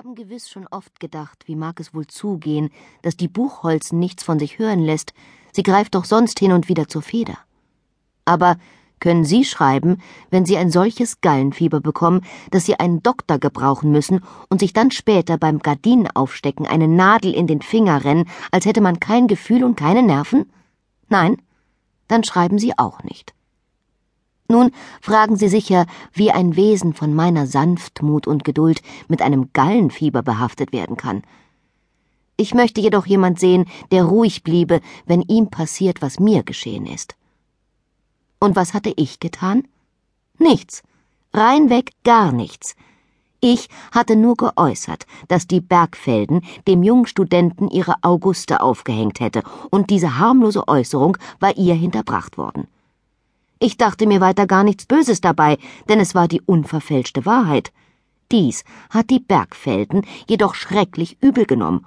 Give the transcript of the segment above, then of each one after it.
haben gewiss schon oft gedacht, wie mag es wohl zugehen, dass die Buchholzen nichts von sich hören lässt, sie greift doch sonst hin und wieder zur Feder. Aber können Sie schreiben, wenn Sie ein solches Gallenfieber bekommen, dass Sie einen Doktor gebrauchen müssen und sich dann später beim Gardinenaufstecken eine Nadel in den Finger rennen, als hätte man kein Gefühl und keine Nerven? Nein? Dann schreiben Sie auch nicht. Nun fragen Sie sicher, wie ein Wesen von meiner Sanftmut und Geduld mit einem Gallenfieber behaftet werden kann. Ich möchte jedoch jemand sehen, der ruhig bliebe, wenn ihm passiert, was mir geschehen ist. Und was hatte ich getan? Nichts. Reinweg gar nichts. Ich hatte nur geäußert, dass die Bergfelden dem jungen Studenten ihre Auguste aufgehängt hätte, und diese harmlose Äußerung war ihr hinterbracht worden. Ich dachte mir weiter gar nichts Böses dabei, denn es war die unverfälschte Wahrheit. Dies hat die Bergfelden jedoch schrecklich übel genommen.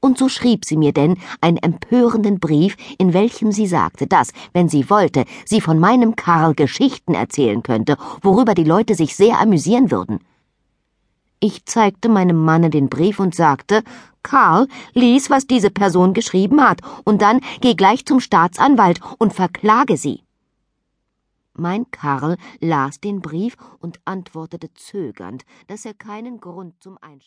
Und so schrieb sie mir denn einen empörenden Brief, in welchem sie sagte, dass, wenn sie wollte, sie von meinem Karl Geschichten erzählen könnte, worüber die Leute sich sehr amüsieren würden. Ich zeigte meinem Manne den Brief und sagte, Karl, lies, was diese Person geschrieben hat, und dann geh gleich zum Staatsanwalt und verklage sie. Mein Karl las den Brief und antwortete zögernd, dass er keinen Grund zum Einschreiben